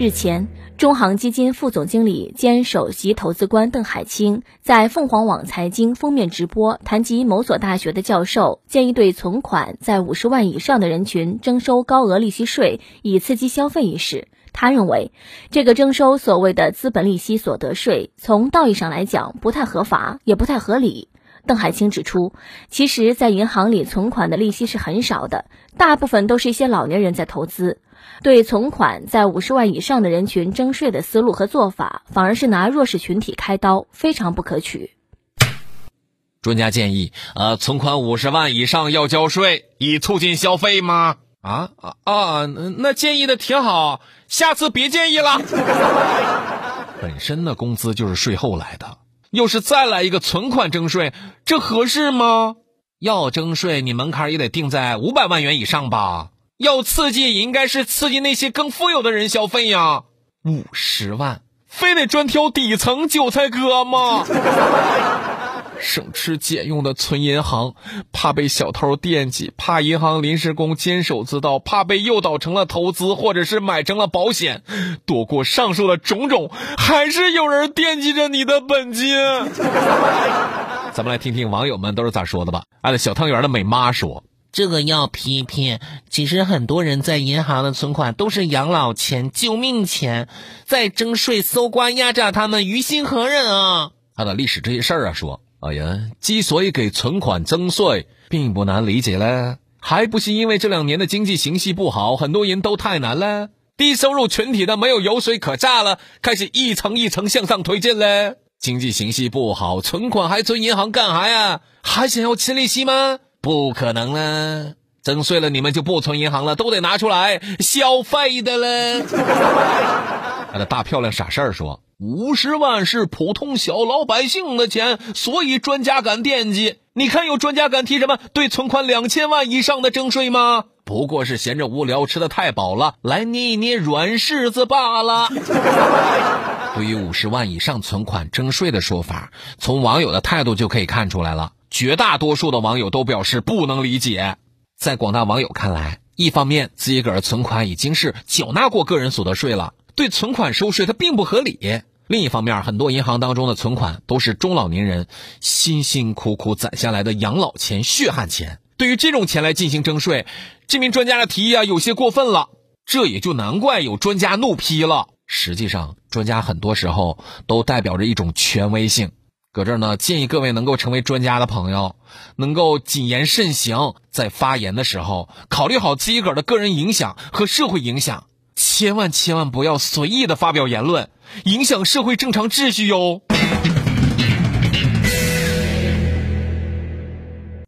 日前，中航基金副总经理兼首席投资官邓海清在凤凰网财经封面直播谈及某所大学的教授建议对存款在五十万以上的人群征收高额利息税，以刺激消费一事。他认为，这个征收所谓的资本利息所得税，从道义上来讲不太合法，也不太合理。邓海清指出，其实，在银行里存款的利息是很少的，大部分都是一些老年人在投资。对存款在五十万以上的人群征税的思路和做法，反而是拿弱势群体开刀，非常不可取。专家建议，呃，存款五十万以上要交税，以促进消费吗？啊啊啊！那建议的挺好，下次别建议了。本身的工资就是税后来的，要是再来一个存款征税，这合适吗？要征税，你门槛也得定在五百万元以上吧。要刺激，也应该是刺激那些更富有的人消费呀。五十万，非得专挑底层韭菜割吗？省吃俭用的存银行，怕被小偷惦记，怕银行临时工监守自盗，怕被诱导成了投资，或者是买成了保险。躲过上述的种种，还是有人惦记着你的本金。咱们来听听网友们都是咋说的吧。爱小汤圆的美妈说。这个要批评。其实很多人在银行的存款都是养老钱、救命钱，在征税搜刮压榨他们，于心何忍啊？他的历史这些事儿啊，说，哎呀，之所以给存款征税，并不难理解嘞，还不是因为这两年的经济形势不好，很多人都太难了，低收入群体的没有油水可榨了，开始一层一层向上推进嘞。经济形势不好，存款还存银行干啥呀？还想要吃利息吗？不可能了，征税了你们就不存银行了，都得拿出来消费的了。他的大漂亮傻事儿说：“五十万是普通小老百姓的钱，所以专家敢惦记。你看有专家敢提什么对存款两千万以上的征税吗？不过是闲着无聊，吃的太饱了，来捏一捏软柿子罢了。”对于五十万以上存款征税的说法，从网友的态度就可以看出来了。绝大多数的网友都表示不能理解。在广大网友看来，一方面自己个儿存款已经是缴纳过个人所得税了，对存款收税它并不合理；另一方面，很多银行当中的存款都是中老年人辛辛苦苦攒下来的养老钱、血汗钱，对于这种钱来进行征税，这名专家的提议啊有些过分了。这也就难怪有专家怒批了。实际上，专家很多时候都代表着一种权威性。搁这儿呢，建议各位能够成为专家的朋友，能够谨言慎行，在发言的时候考虑好自己个儿的个人影响和社会影响，千万千万不要随意的发表言论，影响社会正常秩序哟。